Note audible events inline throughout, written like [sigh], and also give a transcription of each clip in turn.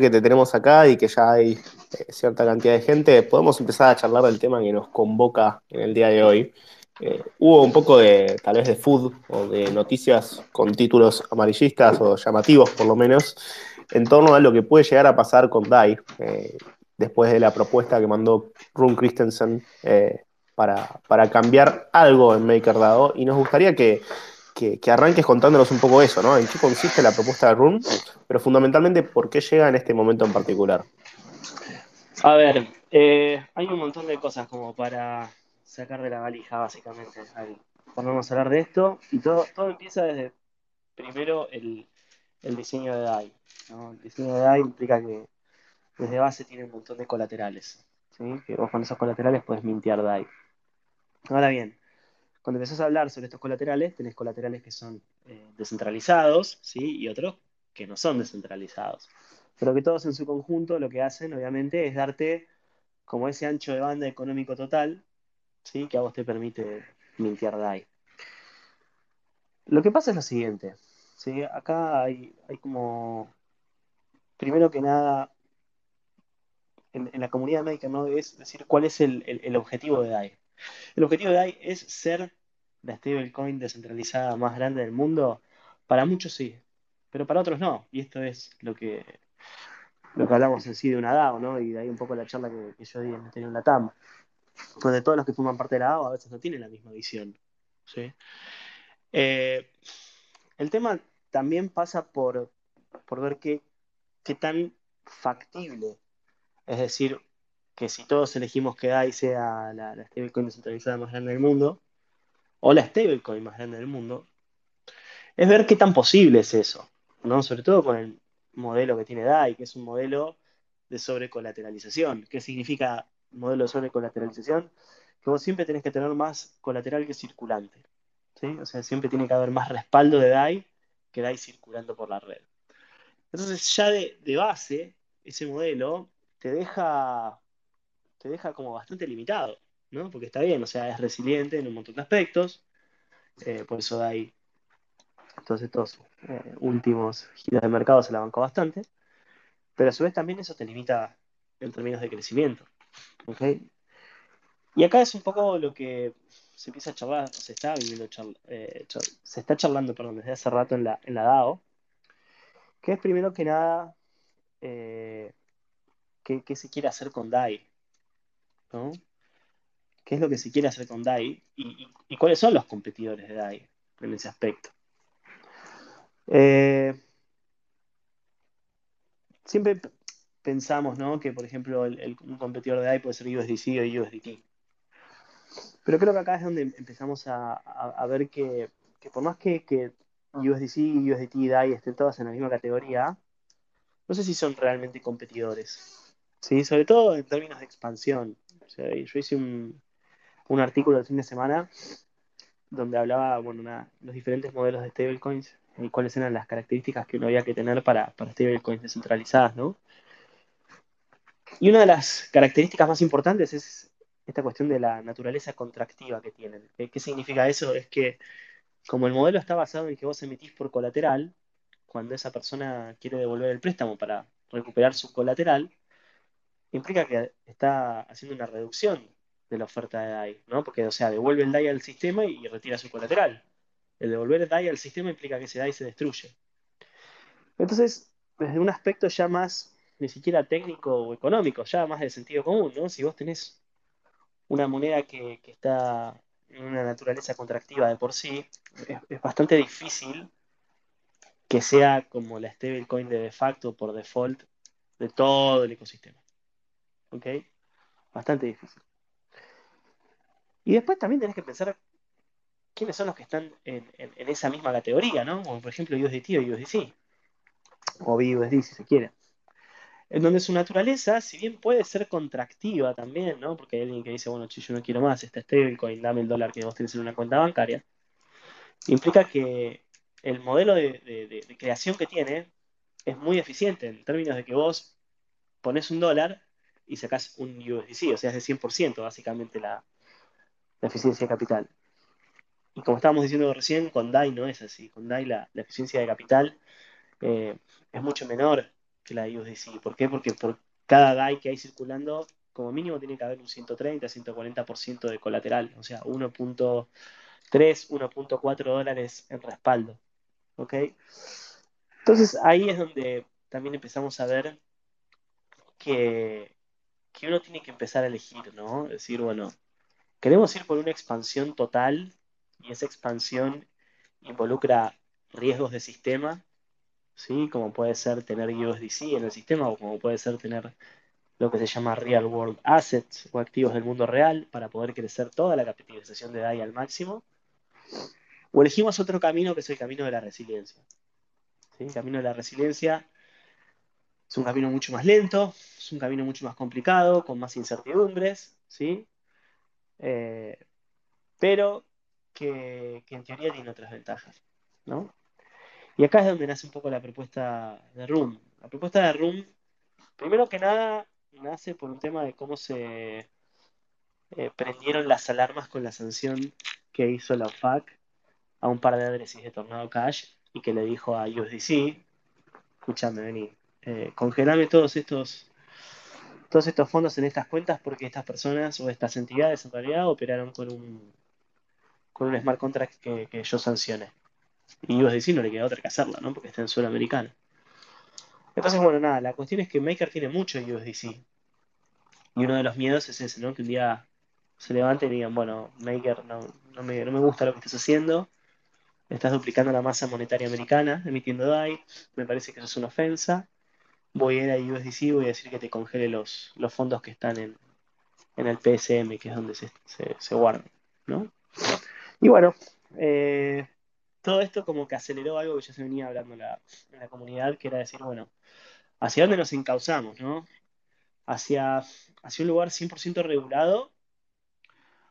que te tenemos acá y que ya hay eh, cierta cantidad de gente, podemos empezar a charlar del tema que nos convoca en el día de hoy. Eh, hubo un poco de, tal vez, de food o de noticias con títulos amarillistas o llamativos, por lo menos, en torno a lo que puede llegar a pasar con DAI, eh, después de la propuesta que mandó Rune Christensen para, para, cambiar algo en MakerDAO. Y nos gustaría que, que, arranques contándonos un poco eso, ¿no? ¿En qué consiste la propuesta de Rune? Pero fundamentalmente, ¿por qué llega en este momento en particular? A ver, eh, hay un montón de cosas como para sacar de la valija, básicamente, a hablar de esto. Y todo, todo empieza desde, primero, el, diseño de DAI. El diseño de DAI implica que desde base tiene un montón de colaterales. ¿sí? Que vos con esos colaterales puedes mintear DAI. Ahora bien, cuando empezás a hablar sobre estos colaterales, tenés colaterales que son eh, descentralizados, ¿sí? Y otros que no son descentralizados. Pero que todos en su conjunto lo que hacen, obviamente, es darte como ese ancho de banda económico total, ¿sí? Que a vos te permite mintear DAI. Lo que pasa es lo siguiente, ¿sí? Acá hay, como, primero que nada, en, la comunidad médica, ¿no? Es decir, cuál es el, el objetivo de DAI. El objetivo de DAI es ser la stablecoin descentralizada más grande del mundo. Para muchos sí, pero para otros no. Y esto es lo que, lo que hablamos en sí de una DAO, ¿no? Y de ahí un poco la charla que, yo di en, en la TAM. Pues de todos los que forman parte de la DAO a veces no tienen la misma visión. ¿sí? Eh, el tema también pasa por, por ver qué, qué tan factible, es decir, que si todos elegimos que DAI sea la, stablecoin descentralizada más grande del mundo, o la stablecoin más grande del mundo, es ver qué tan posible es eso, ¿no? Sobre todo con el modelo que tiene DAI, que es un modelo de sobrecolateralización. ¿Qué significa modelo de sobrecolateralización? Que vos siempre tenés que tener más colateral que circulante. ¿sí? O sea, siempre tiene que haber más respaldo de DAI que DAI circulando por la red. Entonces, ya de, de base, ese modelo te deja te deja como bastante limitado, ¿no? Porque está bien, o sea, es resiliente en un montón de aspectos, eh, por eso hay todos estos eh, últimos giros de mercado se la bancó bastante, pero a su vez también eso te limita en términos de crecimiento, ¿ok? Y acá es un poco lo que se empieza a charlar, se está viviendo, eh, se está charlando, perdón, desde hace rato en la, DAO, que es primero que nada, ¿qué, ¿qué, se quiere hacer con DAI? ¿Qué es lo que se quiere hacer con DAI? ¿Y, cuáles son los competidores de DAI en ese aspecto? Eh, siempre pensamos que, por ejemplo, un competidor de DAI puede ser USDC o USDT. Pero creo que acá es donde empezamos a, ver que, por más que, que USDC, USDT y DAI estén todas en la misma categoría, no sé si son realmente competidores. ¿sí? Sobre todo en términos de expansión yo hice un, artículo el fin de semana donde hablaba, bueno, los diferentes modelos de stablecoins y cuáles eran las características que uno había que tener para, para stablecoins descentralizadas, ¿no? Y una de las características más importantes es esta cuestión de la naturaleza contractiva que tienen. ¿Qué, significa eso? Es que como el modelo está basado en que vos emitís por colateral, cuando esa persona quiere devolver el préstamo para recuperar su colateral, implica que está haciendo una reducción de la oferta de DAI, ¿no? Porque, o sea, devuelve el DAI al sistema y retira su colateral. El devolver el DAI al sistema implica que ese DAI se destruye. Entonces, desde un aspecto ya más, ni siquiera técnico o económico, ya más de sentido común, ¿no? Si vos tenés una moneda que, está en una naturaleza contractiva de por sí, es, bastante difícil que sea como la stablecoin de de facto por default de todo el ecosistema. ¿Ok? Bastante difícil. Y después también tenés que pensar quiénes son los que están en, esa misma categoría, ¿no? Como por ejemplo USDT o USDC. O BUSD si se quiere. En donde su naturaleza, si bien puede ser contractiva también, ¿no? Porque hay alguien que dice, bueno, yo no quiero más esta stablecoin, dame el dólar que vos tenés en una cuenta bancaria. Implica que el modelo de creación que tiene es muy eficiente en términos de que vos pones un dólar y sacás un USDC, o sea, es de 100% básicamente la, eficiencia de capital. Y como estábamos diciendo recién, con DAI no es así. Con DAI la, eficiencia de capital eh, es mucho menor que la de USDC. ¿Por qué? Porque por cada DAI que hay circulando, como mínimo tiene que haber un 130, 140% de colateral, o sea, 1.3, 1.4 dólares en respaldo. ¿Ok? Entonces ahí es donde también empezamos a ver que, que uno tiene que empezar a elegir, ¿no? Decir, bueno, queremos ir por una expansión total y esa expansión involucra riesgos de sistema, ¿sí? Como puede ser tener USDC en el sistema o como puede ser tener lo que se llama Real World Assets o activos del mundo real para poder crecer toda la capitalización de DAI al máximo. O elegimos otro camino que es el camino de la resiliencia. El camino de la resiliencia es un camino mucho más lento, es un camino mucho más complicado, con más incertidumbres, ¿sí? Eh, pero que, en teoría tiene otras ventajas, ¿no? Y acá es donde nace un poco la propuesta de Room. La propuesta de Room, primero que nada, nace por un tema de cómo se eh, prendieron las alarmas con la sanción que hizo la OFAC a un par de adreses de Tornado Cash y que le dijo a USDC, escúchame, vení, eh, congelame todos estos, todos estos fondos en estas cuentas porque estas personas o estas entidades en realidad operaron con un, con un smart contract que, yo sancione. Y USDC no le queda otra que hacerla, ¿no? Porque está en suelo americano. Entonces, bueno, nada, la cuestión es que Maker tiene mucho USDC. Y uno de los miedos es ese, ¿no? Que un día se levante y digan, bueno, Maker no, no, me, no me gusta lo que estás haciendo, estás duplicando la masa monetaria americana emitiendo DAI, me parece que eso es una ofensa. Voy a ir a USDC y voy a decir que te congele los, los fondos que están en, el PSM, que es donde se, se, guardan, ¿no? Y bueno, eh, todo esto como que aceleró algo que ya se venía hablando en la, en comunidad, que era decir, bueno, ¿hacia dónde nos encauzamos, no? ¿Hacia, hacia un lugar 100% regulado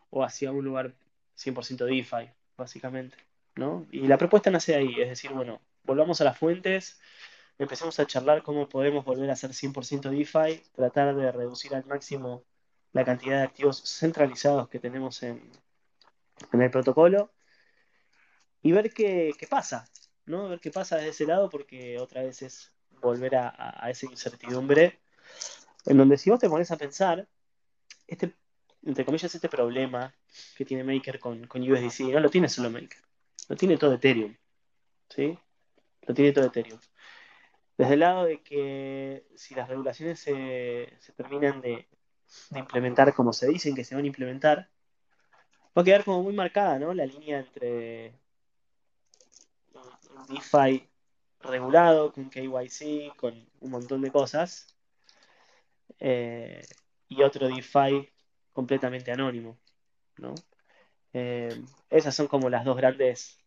o hacia un lugar 100% DeFi, básicamente? Y la propuesta nace ahí, es decir, bueno, volvamos a las fuentes, empecemos a charlar cómo podemos volver a ser 100% DeFi, tratar de reducir al máximo la cantidad de activos centralizados que tenemos en, el protocolo y ver qué, pasa, ¿no? Ver qué pasa desde ese lado porque otra vez es volver a, esa incertidumbre en donde si vos te pones a pensar, este, entre comillas, este problema que tiene Maker con, con USDC, no lo tiene solo Maker. Lo tiene todo Ethereum. ¿Sí? Lo tiene todo Ethereum. Desde el lado de que si las regulaciones se, terminan de, implementar como se dicen que se van a implementar, va a quedar como muy marcada, ¿no? La línea entre DeFi regulado, con KYC, con un montón de cosas, eh, y otro DeFi completamente anónimo, ¿no? Eh, esas son como las dos grandes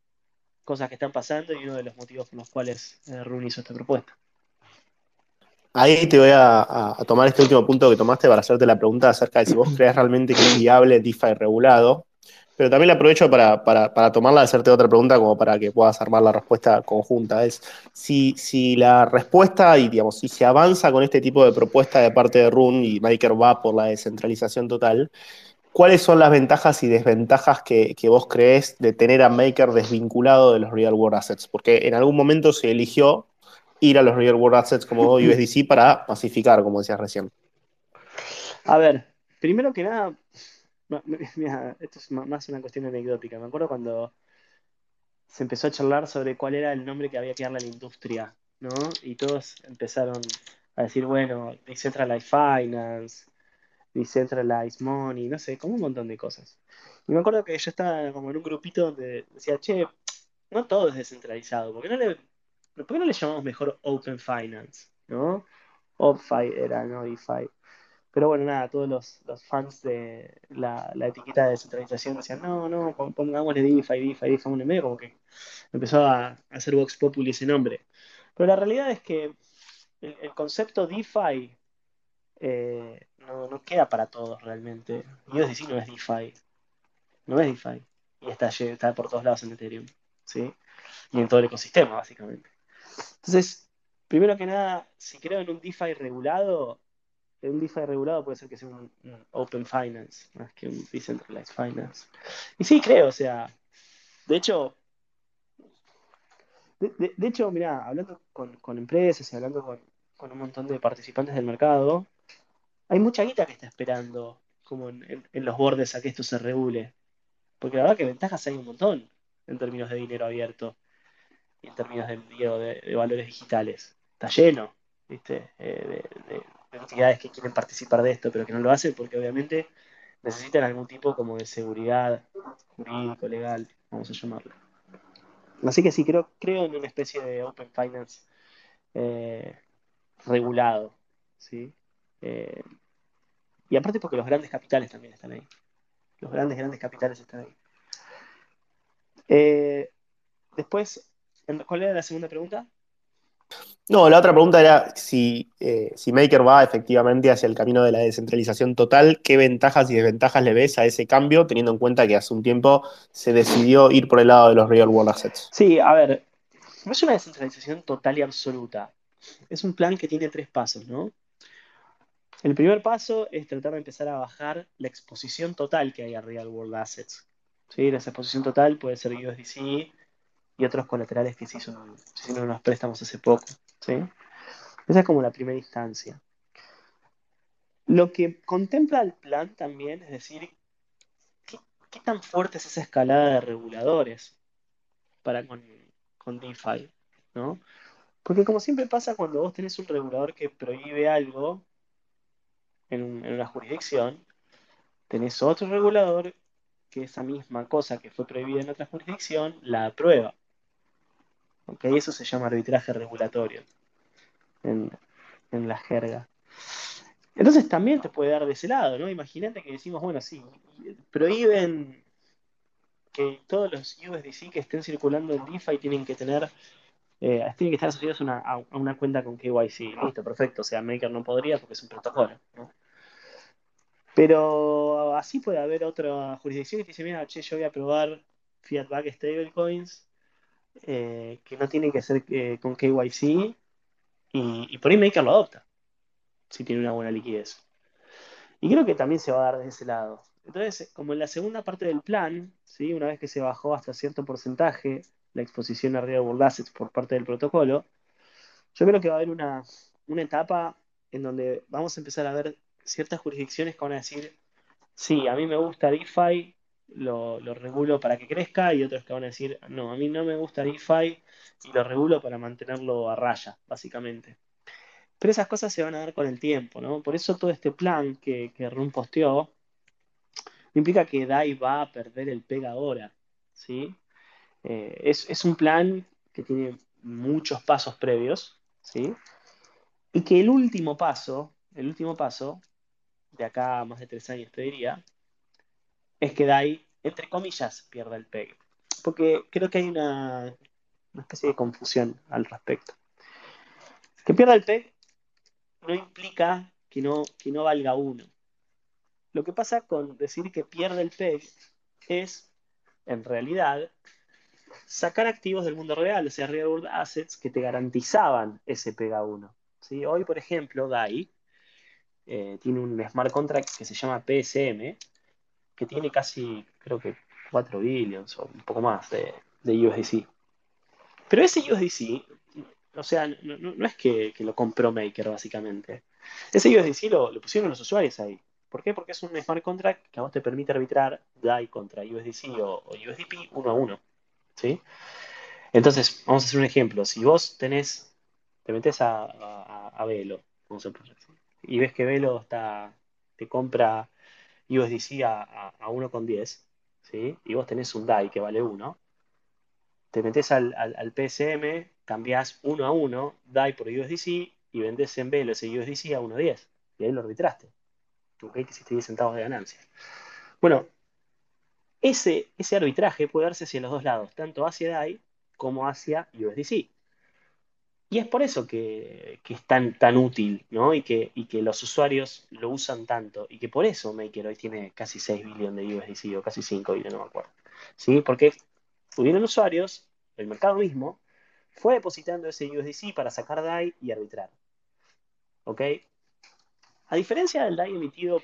cosas que están pasando y uno de los motivos por los cuales eh, Rune hizo esta propuesta. Ahí te voy a, tomar este último punto que tomaste para hacerte la pregunta acerca de si vos crees realmente que es viable DeFi regulado, pero también la aprovecho para, para, tomarla y hacerte otra pregunta como para que puedas armar la respuesta conjunta. Es si, si la respuesta y digamos, si se avanza con este tipo de propuesta de parte de Rune y Maker va por la descentralización total, ¿Cuáles son las ventajas y desventajas que, vos crees de tener a Maker desvinculado de los Real World Assets? Porque en algún momento se eligió ir a los Real World Assets como USDC [laughs] para pacificar, como decías recién. A ver, primero que nada, [laughs] esto es más una cuestión anecdótica. Me acuerdo cuando se empezó a charlar sobre cuál era el nombre que había que darle a la industria, ¿no? Y todos empezaron a decir, bueno, Decentralized Finance, Decentralized Money, no sé, como un montón de cosas. Y me acuerdo que yo estaba como en un grupito donde decía, che, no todo es descentralizado, ¿por qué no le, ¿por no le llamamos mejor Open Finance? ¿No? OpFi era, no DeFi. Pero bueno, nada, todos los, fans de la, etiqueta de descentralización decían, no, no, pongámosle DeFi, DeFi, DeFi, un medio como que empezó a, hacer Vox Populi ese nombre. Pero la realidad es que el, el concepto DeFi eh, no, no, queda para todos realmente. USDC no es DeFi. No es DeFi. Y está, está por todos lados en Ethereum. ¿sí? Y en todo el ecosistema, básicamente. Entonces, primero que nada, si creo en un DeFi regulado, un DeFi regulado puede ser que sea un, Open Finance, más que un Decentralized Finance. Y sí, creo, o sea, de hecho, de, hecho, mira, hablando con, empresas y hablando con, con un montón de participantes del mercado, hay mucha guita que está esperando como en, los bordes a que esto se regule. Porque la verdad que ventajas hay un montón en términos de dinero abierto y en términos de, valores digitales. Está lleno, ¿viste? Eh, de, entidades que quieren participar de esto, pero que no lo hacen porque obviamente necesitan algún tipo como de seguridad jurídico, legal, vamos a llamarlo. Así que sí, creo, creo en una especie de Open Finance eh, regulado, ¿sí? Eh, y aparte porque los grandes capitales también están ahí. Los grandes, grandes capitales están ahí. Eh, después, ¿cuál era la segunda pregunta? No, la otra pregunta era si, eh, si, Maker va efectivamente hacia el camino de la descentralización total, ¿qué ventajas y desventajas le ves a ese cambio, teniendo en cuenta que hace un tiempo se decidió ir por el lado de los real world assets? Sí, a ver, no es una descentralización total y absoluta. Es un plan que tiene tres pasos, ¿no? El primer paso es tratar de empezar a bajar la exposición total que hay a real world assets. ¿Sí? La exposición total puede ser USDC y otros colaterales que se hicieron, unos préstamos hace poco. ¿sí? Esa es como la primera instancia. Lo que contempla el plan también es decir, ¿qué, tan fuerte es esa escalada de reguladores para con, con DeFi? ¿no? Porque como siempre pasa cuando vos tenés un regulador que prohíbe algo en, en una jurisdicción, tenés otro regulador que esa misma cosa que fue prohibida en otra jurisdicción la aprueba. Eso se llama arbitraje regulatorio en, la jerga. Entonces también te puede dar de ese lado, ¿no? Imagínate que decimos, bueno, sí, prohíben que todos los USDC que estén circulando en DeFi tienen que tener, eh, tienen que estar asociados a una, cuenta con KYC. Listo, perfecto. O sea, Maker no podría porque es un protocolo. Pero así puede haber otra jurisdicción que dice, mira, che, yo voy a probar Fiat Back Stablecoins eh, que no tiene que ser eh, con KYC y, por ahí Maker lo adopta, si tiene una buena liquidez. Y creo que también se va a dar de ese lado. Entonces, como en la segunda parte del plan, ¿sí? una vez que se bajó hasta cierto porcentaje la exposición a world assets por parte del protocolo, yo creo que va a haber una, una etapa en donde vamos a empezar a ver ciertas jurisdicciones que van a decir, sí, a mí me gusta DeFi, lo, regulo para que crezca y otros que van a decir, no, a mí no me gusta DeFi y lo regulo para mantenerlo a raya, básicamente. Pero esas cosas se van a dar con el tiempo, ¿no? Por eso todo este plan que, que Run posteó implica que DAI va a perder el pega ahora, ¿sí? Eh, es, un plan que tiene muchos pasos previos, ¿sí? Y que el último paso, el último paso, de acá a más de tres años te diría, es que DAI, entre comillas, pierda el PEG. Porque creo que hay una, especie de confusión al respecto. Que pierda el PEG no implica que no, que no valga uno. Lo que pasa con decir que pierde el PEG es, en realidad, sacar activos del mundo real, o sea, real world assets que te garantizaban ese PEG a uno. ¿Sí? Hoy, por ejemplo, DAI eh, tiene un smart contract que se llama PSM, que tiene casi, creo que 4 billions o un poco más de, USDC. Pero ese USDC, o sea, no, es que, lo compró Maker, básicamente. Ese USDC lo, lo, pusieron los usuarios ahí. ¿Por qué? Porque es un smart contract que a vos te permite arbitrar DAI contra USDC o, USDP uno a uno. ¿Sí? Entonces, vamos a hacer un ejemplo. Si vos tenés, te metes a, a, Velo, y ves que Velo está, te compra USDC a, a, 1,10, ¿sí? y vos tenés un DAI que vale 1, te metes al, al, PSM, cambiás 1 a 1, DAI por USDC, y vendés en velo ese USDC a 1,10. Y ahí lo arbitraste. ¿Ok? Que hiciste 10 centavos de ganancia. Bueno, ese, ese arbitraje puede darse hacia los dos lados, tanto hacia DAI como hacia USDC. Y es por eso que, es tan, tan útil, ¿no? Y que, que los usuarios lo usan tanto. Y que por eso Maker hoy tiene casi 6 billones de USDC o casi 5 billones, no me acuerdo. ¿Sí? Porque hubieron usuarios, el mercado mismo, fue depositando ese USDC para sacar DAI y arbitrar. ¿Ok? A diferencia del DAI emitido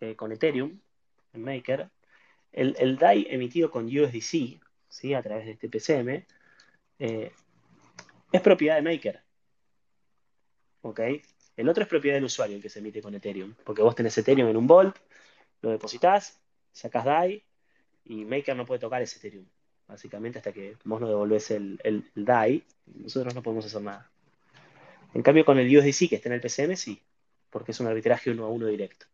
eh, con Ethereum, en Maker, el, DAI emitido con USDC, ¿sí? a través de este PCM, eh, es propiedad de Maker. ¿ok? El otro es propiedad del usuario, el que se emite con Ethereum, porque vos tenés Ethereum en un Vault, lo depositas, sacás DAI y Maker no puede tocar ese Ethereum, básicamente hasta que vos no devolvés el, el, DAI, nosotros no podemos hacer nada. En cambio, con el USDC que está en el PCM, sí, porque es un arbitraje uno a uno directo.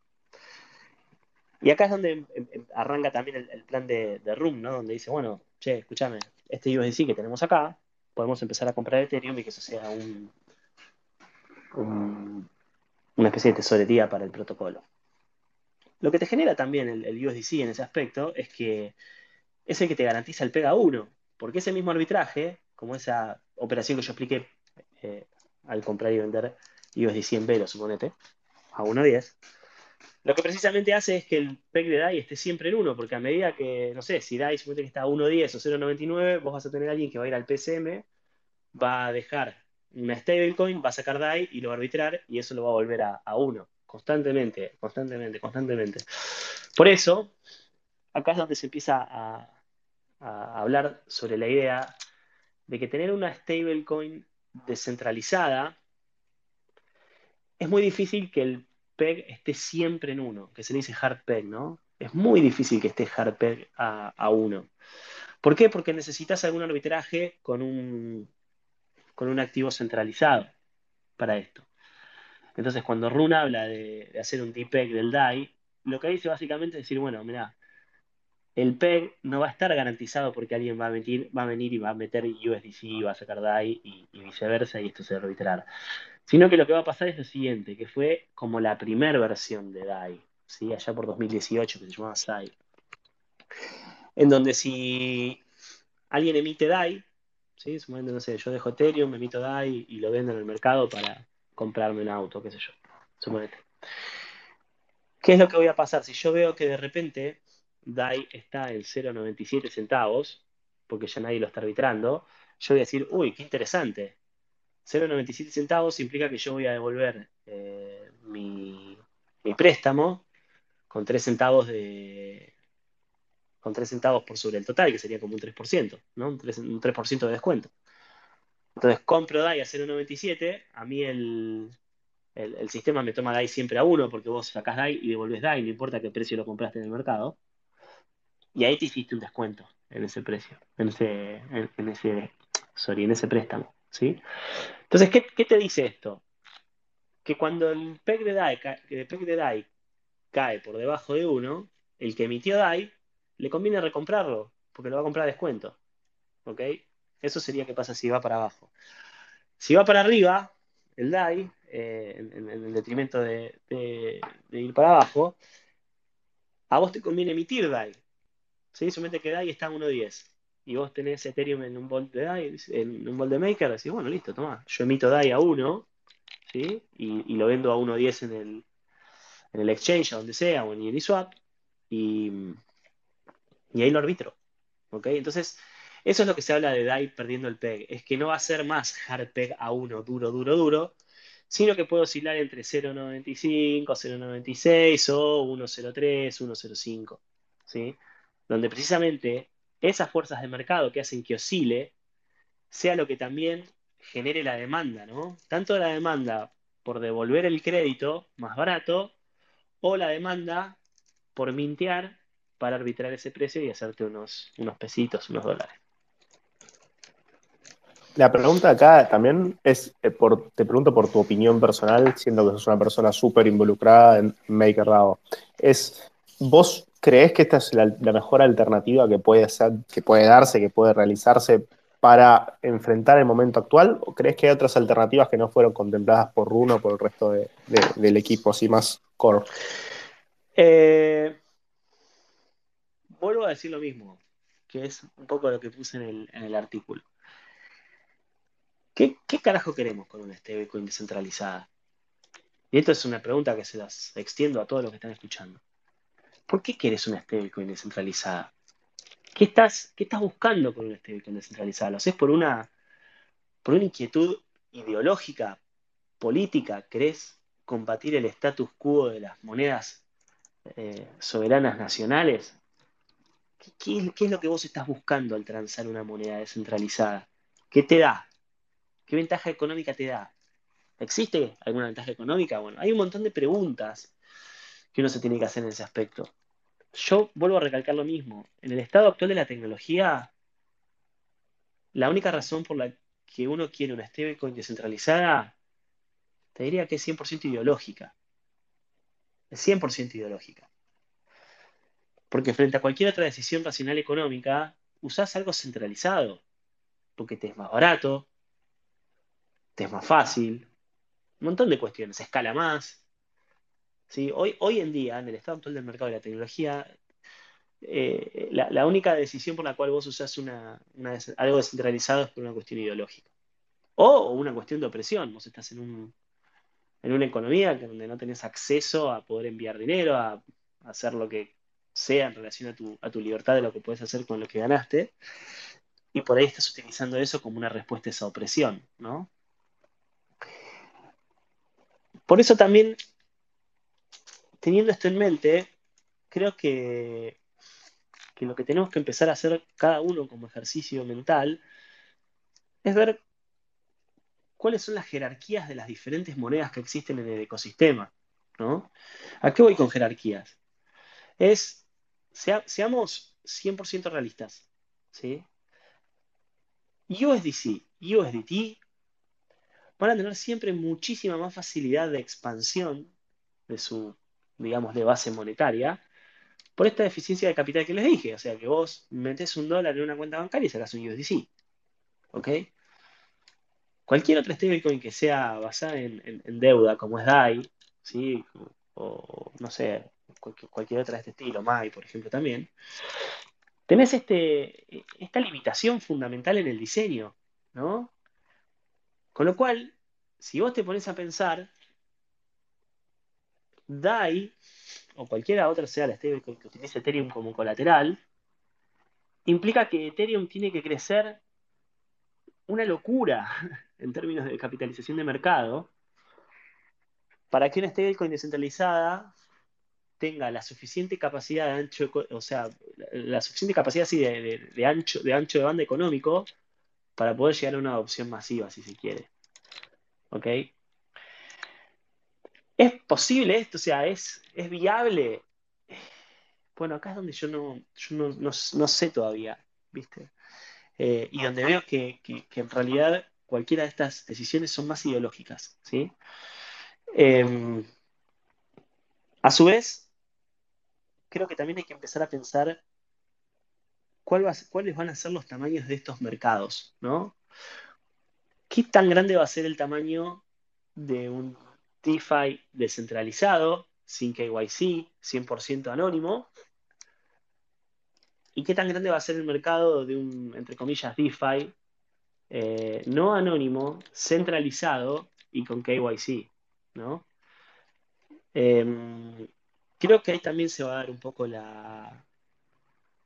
Y acá es donde em, em, arranca también el, plan de, de, Room, ¿no? Donde dice, bueno, che, escúchame, este USDC que tenemos acá, podemos empezar a comprar Ethereum y que eso sea un, una especie de tesorería para el protocolo. Lo que te genera también el, USDC en ese aspecto es que es el que te garantiza el pega 1, porque ese mismo arbitraje, como esa operación que yo expliqué eh, al comprar y vender USDC en Velo, suponete, a 1.10, lo que precisamente hace es que el PEG de DAI esté siempre en 1, porque a medida que, no sé, si DAI suponete que está a 1.10 o 0.99, vos vas a tener a alguien que va a ir al PCM, va a dejar una stablecoin, va a sacar DAI y lo va a arbitrar y eso lo va a volver a, a 1, constantemente, constantemente, constantemente. Por eso, acá es donde se empieza a, a hablar sobre la idea de que tener una stablecoin descentralizada es muy difícil que el PEG esté siempre en 1, que se le dice hard peg, ¿no? Es muy difícil que esté hard peg a, a 1. ¿Por qué? Porque necesitas algún arbitraje con un, con un activo centralizado para esto. Entonces, cuando Rune habla de, hacer un DPEG del DAI, lo que dice básicamente es decir, bueno, mira, el PEG no va a estar garantizado porque alguien va a, venir, va a venir y va a meter USDC, va a sacar DAI y, viceversa, y esto se va a arbitrar. Sino que lo que va a pasar es lo siguiente, que fue como la primera versión de DAI, ¿sí? allá por 2018, que se llamaba SAI, en donde si alguien emite DAI, ¿sí? no sé, yo dejo Ethereum, me emito DAI y lo vendo en el mercado para comprarme un auto, qué sé yo, suponete. ¿Qué es lo que voy a pasar? Si yo veo que de repente DAI está en 0,97 centavos, porque ya nadie lo está arbitrando, yo voy a decir, uy, qué interesante. 0,97 centavos implica que yo voy a devolver eh, mi, préstamo con 3 centavos de con 3 centavos por sobre el total, que sería como un 3%, ¿no? Un 3%, un 3 de descuento. Entonces compro DAI a 0,97, a mí el, sistema me toma DAI siempre a 1 porque vos sacás DAI y devolvés DAI, no importa qué precio lo compraste en el mercado. Y ahí te hiciste un descuento en ese precio, en ese, en, ese, sorry, en ese préstamo. Entonces, ¿qué, te dice esto? Que cuando el PEG de DAI, el de DAI cae por debajo de 1, el que emitió DAI le conviene recomprarlo, porque lo va a comprar a descuento. ¿Ok? Eso sería que pasa si va para abajo. Si va para arriba, el DAI, eh, en, el detrimento de, ir para abajo, a vos te conviene emitir DAI. ¿Sí? Que DAI está a 1.10 y vos tenés Ethereum en un volt de DAI, en un volt de Maker, decís, bueno, listo, toma, yo emito DAI a 1, ¿sí? Y, lo vendo a 1.10 en el, en el exchange, a donde sea, o en Uniswap, y, y ahí lo arbitro. ¿Ok? Entonces, eso es lo que se habla de DAI perdiendo el PEG. Es que no va a ser más hard PEG a 1 duro, duro, duro, sino que puede oscilar entre 0.95, 0.96 o 1.03, 1.05. ¿sí? Donde precisamente esas fuerzas de mercado que hacen que oscile sea lo que también genere la demanda, ¿no? Tanto la demanda por devolver el crédito más barato o la demanda por mintear para arbitrar ese precio y hacerte unos, unos pesitos, unos dólares. La pregunta acá también es, eh, por, te pregunto por tu opinión personal, siendo que sos una persona súper involucrada en MakerDAO. Es, ¿Vos crees que esta es la, mejor alternativa que puede, ser, que puede darse, que puede realizarse para enfrentar el momento actual? ¿O crees que hay otras alternativas que no fueron contempladas por Runo o por el resto del equipo, así más core? Eh, vuelvo a decir lo mismo, que es un poco lo que puse en el artículo. ¿Qué, carajo queremos con una stablecoin descentralizada? Y esto es una pregunta que se las extiendo a todos los que están escuchando. ¿Por qué quieres una stablecoin descentralizada? ¿Qué estás, qué estás buscando con una stablecoin descentralizada? ¿Lo haces por una, por una inquietud ideológica, política? ¿Querés combatir el status quo de las monedas eh, soberanas nacionales? ¿Qué, es lo que vos estás buscando al transar una moneda descentralizada? ¿Qué te da? ¿Qué ventaja económica te da? ¿Existe alguna ventaja económica? Bueno, hay un montón de preguntas que uno se tiene que hacer en ese aspecto. Yo vuelvo a recalcar lo mismo. En el estado actual de la tecnología, la única razón por la que uno quiere una stablecoin descentralizada, te diría que es 100% ideológica. Es 100% ideológica. Porque frente a cualquier otra decisión racional económica, usás algo centralizado. Porque te es más barato, te es más fácil, un montón de cuestiones, escala más. ¿Sí? Hoy, hoy en día, en el estado actual del mercado de la tecnología, eh, la, única decisión por la cual vos usás una, algo descentralizado es por una cuestión ideológica. O, una cuestión de opresión. Vos estás en, un, en una economía donde no tenés acceso a poder enviar dinero, a, hacer lo que sea en relación a tu, a tu libertad de lo que puedes hacer con lo que ganaste. Y por ahí estás utilizando eso como una respuesta a esa opresión, ¿no? Por eso también, teniendo esto en mente, creo que, lo que tenemos que empezar a hacer cada uno como ejercicio mental es ver cuáles son las jerarquías de las diferentes monedas que existen en el ecosistema. ¿no? ¿A qué voy con jerarquías? Es, seamos 100% realistas. ¿sí? USDC USDT van a tener siempre muchísima más facilidad de expansión de su, digamos, de base monetaria por esta deficiencia de capital que les dije. O sea, que vos metes un dólar en una cuenta bancaria y sacas un USDC. ¿Ok? Cualquier otra stablecoin que sea basada en, deuda, como es DAI, ¿sí? o no sé, cualquier, otra de este estilo, MAI, por ejemplo, también, tenés este, esta limitación fundamental en el diseño, ¿no? Con lo cual, si vos te pones a pensar, DAI, o cualquiera otra sea la stablecoin que utilice Ethereum como colateral, implica que Ethereum tiene que crecer una locura [laughs] en términos de capitalización de mercado para que una stablecoin descentralizada tenga la suficiente capacidad de ancho, o sea, la suficiente capacidad de, ancho, de ancho de banda económico para poder llegar a una adopción masiva, si se quiere. ¿Ok? ¿Es posible esto? O sea, ¿es, es viable? Bueno, acá es donde yo no, no, sé todavía, ¿viste? Eh, y donde veo que, en realidad cualquiera de estas decisiones son más ideológicas, ¿sí? Em, a su vez, creo que también hay que empezar a pensar cuáles van a ser los tamaños de estos mercados, ¿no? ¿Qué tan grande va a ser el tamaño de un DeFi descentralizado, sin KYC, 100% anónimo? ¿Y qué tan grande va a ser el mercado de un, entre comillas, DeFi eh, no anónimo, centralizado y con KYC? ¿no? Em, creo que ahí también se va a dar un poco la,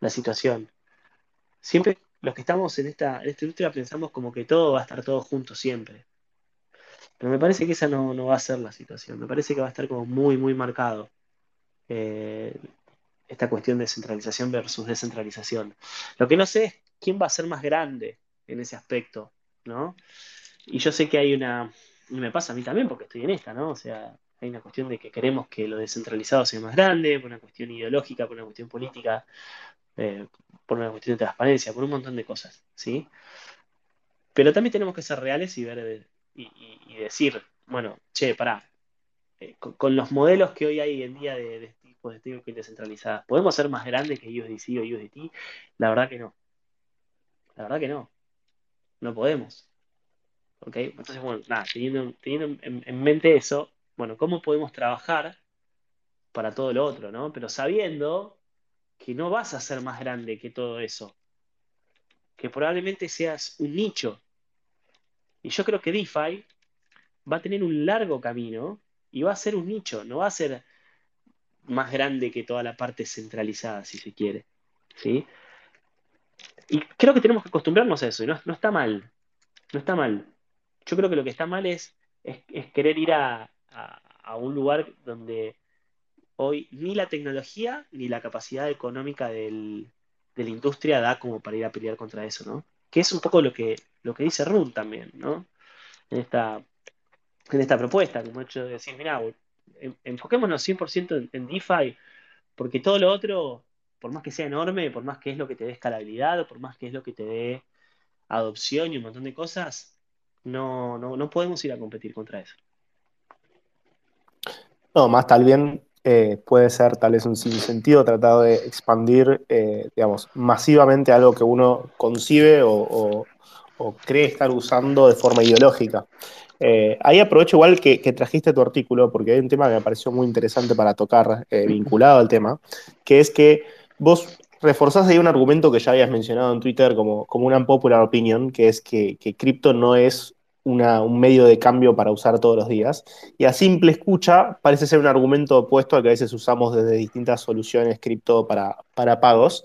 la situación siempre los que estamos en esta, industria pensamos como que todo va a estar todo junto siempre. Pero me parece que esa no, va a ser la situación. Me parece que va a estar como muy, muy marcado eh, esta cuestión de centralización versus descentralización. Lo que no sé es quién va a ser más grande en ese aspecto, ¿no? Y yo sé que hay una, y me pasa a mí también porque estoy en esta, ¿no? O sea, hay una cuestión de que queremos que lo descentralizado sea más grande, por una cuestión ideológica, por una cuestión política, eh, por una cuestión de transparencia, por un montón de cosas, ¿sí? Pero también tenemos que ser reales y ver y, decir, bueno, che, pará, eh, con, los modelos que hoy hay en día de, de tipo de stablecoin descentralizadas, ¿podemos ser más grandes que USDC o USDT? La verdad que no. La verdad que no. No podemos. ¿Ok? Entonces, bueno, nada, teniendo, teniendo en, en mente eso, bueno, ¿cómo podemos trabajar para todo lo otro, ¿no? Pero sabiendo que no vas a ser más grande que todo eso, que probablemente seas un nicho. Y yo creo que DeFi va a tener un largo camino y va a ser un nicho, no va a ser más grande que toda la parte centralizada, si se quiere. ¿sí? Y creo que tenemos que acostumbrarnos a eso, y no, está mal, no está mal. Yo creo que lo que está mal es, es, querer ir a, a un lugar donde hoy ni la tecnología ni la capacidad económica de la industria da como para ir a pelear contra eso, ¿no? Que es un poco lo que, lo que dice Run también, ¿no? En esta, en esta propuesta, como he hecho de decir, mira, enfoquémonos 100% en, en DeFi, porque todo lo otro, por más que sea enorme, por más que es lo que te dé escalabilidad, por más que es lo que te dé adopción y un montón de cosas, no, no, no podemos ir a competir contra eso. No, más tal bien eh, puede ser tal vez un sinsentido tratar de expandir, eh, digamos, masivamente algo que uno concibe o, cree estar usando de forma ideológica. Eh, ahí aprovecho igual que, trajiste tu artículo, porque hay un tema que me pareció muy interesante para tocar, vinculado al tema, que es que vos reforzás ahí un argumento que ya habías mencionado en Twitter como, como una popular opinion, que es que, que cripto no es un medio de cambio para usar todos los días. Y a simple escucha parece ser un argumento opuesto al que a veces usamos desde distintas soluciones cripto para, para pagos,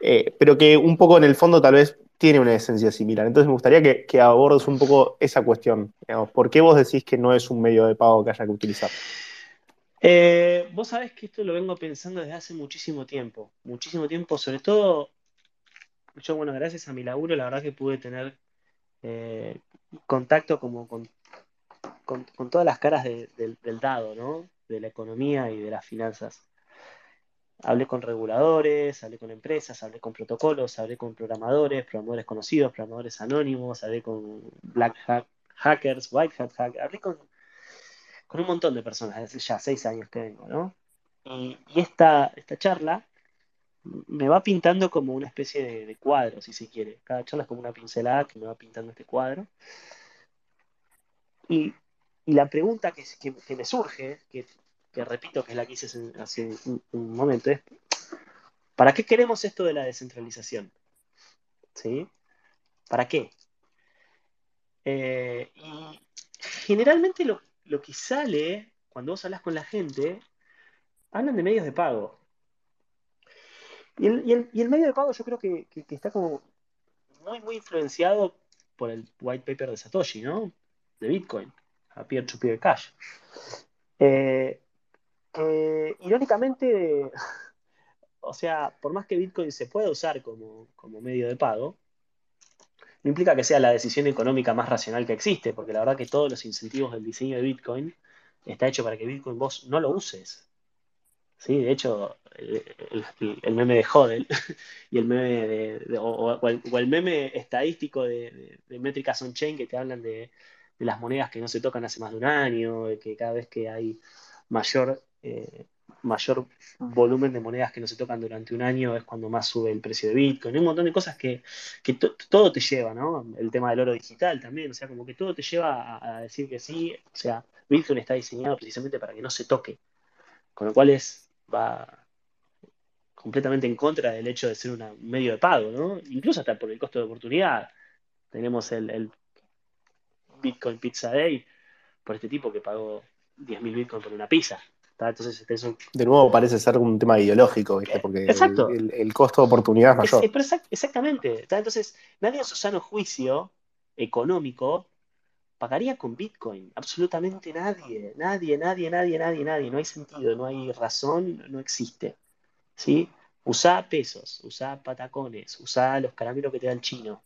eh, pero que un poco en el fondo tal vez tiene una esencia similar. Entonces me gustaría que, abordes un poco esa cuestión. ¿Por qué vos decís que no es un medio de pago que haya que utilizar? Eh, vos sabés que esto lo vengo pensando desde hace muchísimo tiempo, muchísimo tiempo, sobre todo, yo, bueno, gracias a mi laburo, la verdad que pude tener eh, contacto como con, con, todas las caras del dado, ¿no? De la economía y de las finanzas. Hablé con reguladores, hablé con empresas, hablé con protocolos, hablé con programadores, programadores conocidos, programadores anónimos, hablé con black hackers, white hat hackers, hablé con, con un montón de personas, hace ya seis años que vengo, ¿no? Y, esta, esta charla me va pintando como una especie de, cuadro, si se quiere. Cada charla es como una pincelada que me va pintando este cuadro. Y, la pregunta que, me surge, que, repito que es la que hice hace un, momento, es, ¿para qué queremos esto de la descentralización? ¿Sí? ¿Para qué? Eh, y generalmente lo, lo que sale cuando vos hablas con la gente, hablan de medios de pago. Y el, medio de pago yo creo que, está como muy, muy influenciado por el white paper de Satoshi, ¿no? De Bitcoin, a peer-to-peer cash. Eh, irónicamente, [laughs] o sea, por más que Bitcoin se pueda usar como, como medio de pago, no implica que sea la decisión económica más racional que existe, porque la verdad que todos los incentivos del diseño de Bitcoin está hecho para que Bitcoin vos no lo uses. ¿Sí? De hecho, el, meme de Hodel [laughs] y el meme de, o, el, meme estadístico de, métricas on-chain que te hablan de, las monedas que no se tocan hace más de un año, que cada vez que hay mayor, eh, mayor volumen de monedas que no se tocan durante un año es cuando más sube el precio de Bitcoin. Hay un montón de cosas que, todo te lleva, ¿no? El tema del oro digital también, o sea, como que todo te lleva a decir que sí, o sea, Bitcoin está diseñado precisamente para que no se toque. Con lo cual es va completamente en contra del hecho de ser un medio de pago, ¿no? Incluso hasta por el costo de oportunidad. Tenemos el, Bitcoin Pizza Day por este tipo que pagó 10.000 Bitcoin por una pizza. Entonces, De nuevo parece ser un tema ideológico, ¿viste? Eh, porque El, costo de oportunidad es mayor. exactamente. Entonces, nadie en su sano juicio económico pagaría con Bitcoin. Absolutamente nadie, nadie, nadie, nadie, nadie, nadie. No hay sentido, no hay razón, no existe. ¿Sí? Usá pesos, usá patacones, usá los caramelos que te da el chino.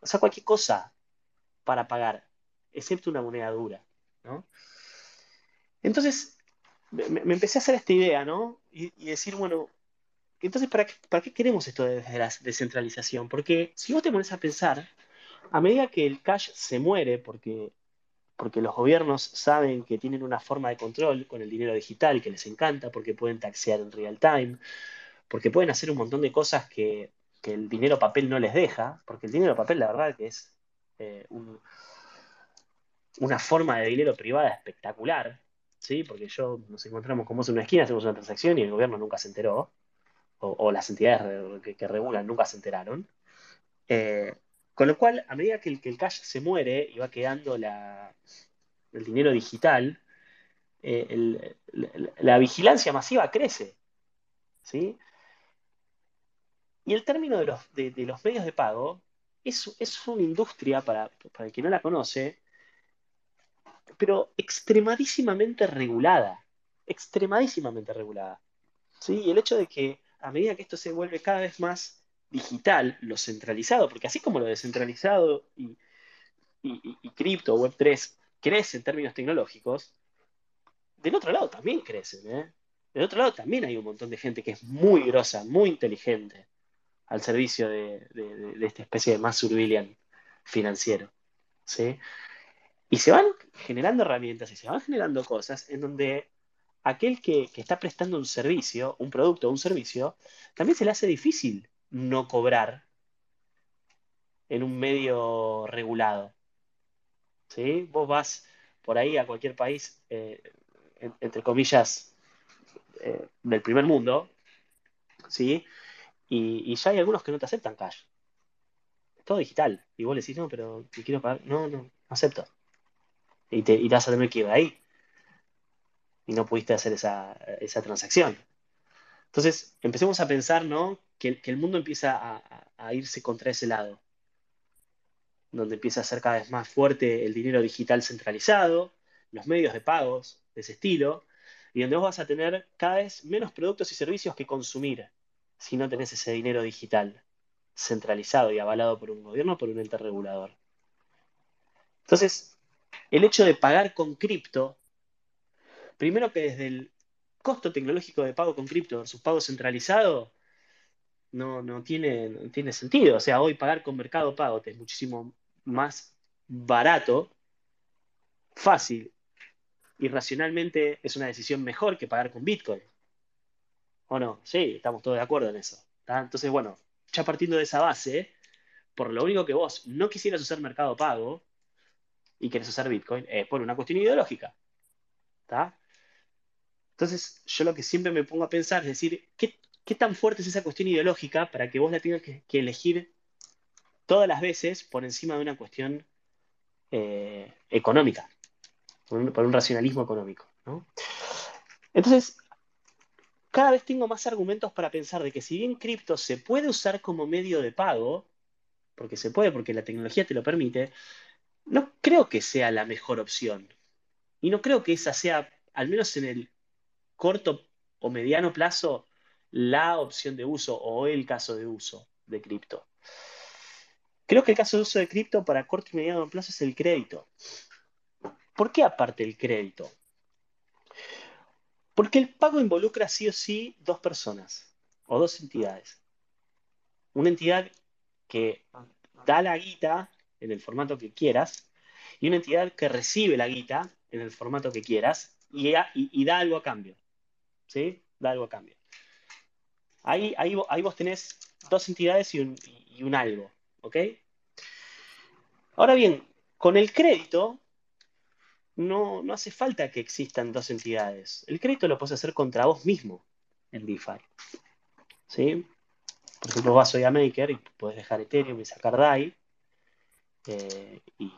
Usá cualquier cosa para pagar, excepto una moneda dura. ¿no? Entonces, me, empecé a hacer esta idea, ¿no? Y, decir, bueno, entonces, ¿para qué, ¿para qué queremos esto de la descentralización? Porque si vos te pones a pensar, a medida que el cash se muere, porque, porque los gobiernos saben que tienen una forma de control con el dinero digital que les encanta, porque pueden taxear en real time, porque pueden hacer un montón de cosas que, el dinero papel no les deja, porque el dinero papel la verdad que es eh, una forma de dinero privada espectacular, ¿sí? porque yo nos encontramos como en una esquina, hacemos una transacción y el gobierno nunca se enteró, o, las entidades que, regulan nunca se enteraron. Eh, con lo cual, a medida que el, cash se muere y va quedando el dinero digital, eh, la, vigilancia masiva crece. ¿sí? Y el término de los, los medios de pago es, es una industria, para, para, el que no la conoce, pero extremadísimamente regulada. Extremadísimamente regulada. ¿sí? Y el hecho de que a medida que esto se vuelve cada vez más digital, lo centralizado, porque así como lo descentralizado y, y, cripto, Web3, crece en términos tecnológicos, del otro lado también crecen. ¿eh? Del otro lado también hay un montón de gente que es muy grosa, muy inteligente, al servicio de, esta especie de más surveillance financiero. ¿sí? Y se van generando herramientas y se van generando cosas en donde aquel que, que, está prestando un servicio, un producto o un servicio, también se le hace difícil no cobrar en un medio regulado. ¿Sí? Vos vas por ahí a cualquier país, eh, entre comillas, eh, del primer mundo, ¿sí? Y, ya hay algunos que no te aceptan cash. Es todo digital. Y vos le decís, no, pero te quiero pagar. No, no, acepto. Y te, y vas a tener que ir ahí. Y no pudiste hacer esa, transacción. Entonces, empecemos a pensar, ¿no? Que, el mundo empieza a irse contra ese lado donde empieza a ser cada vez más fuerte el dinero digital centralizado, los medios de pagos de ese estilo, y donde vos vas a tener cada vez menos productos y servicios que consumir si no tenés ese dinero digital centralizado y avalado por un gobierno o por un ente regulador. Entonces, el hecho de pagar con cripto, primero que desde el costo tecnológico de pago con cripto versus pago centralizado, no, no, tiene, tiene sentido. O sea, hoy pagar con mercado pago es muchísimo más barato, fácil y racionalmente es una decisión mejor que pagar con Bitcoin. ¿O no? Sí, estamos todos de acuerdo en eso. Entonces, bueno, ya partiendo de esa base, por lo único que vos no quisieras usar mercado pago y querés usar Bitcoin, es por una cuestión ideológica. Entonces, yo lo que siempre me pongo a pensar es decir, ¿qué, tan fuerte es esa cuestión ideológica para que vos la tengas que elegir todas las veces por encima de una cuestión eh, económica, por un, racionalismo económico. Entonces, cada vez tengo más argumentos para pensar de que si bien cripto se puede usar como medio de pago, porque se puede, porque la tecnología te lo permite, no creo que sea la mejor opción. Y no creo que esa sea, al menos en el corto o mediano plazo, la opción de uso o el caso de uso de cripto. Creo que el caso de uso de cripto para corto y mediano plazo es el crédito. ¿Por qué aparte el crédito? Porque el pago involucra sí o sí dos personas o dos entidades. Una entidad que da la guita en el formato que quieras y una entidad que recibe la guita en el formato que quieras y, da algo a cambio. ¿Sí? Da algo a cambio. Ahí, ahí, vos tenés dos entidades y un, y un algo. ¿Ok? Ahora bien, con el crédito no, no hace falta que existan dos entidades. El crédito lo puedes hacer contra vos mismo en DeFi. ¿Sí? Por ejemplo, vas hoy a Maker y puedes dejar Ethereum y sacar DAI eh, y,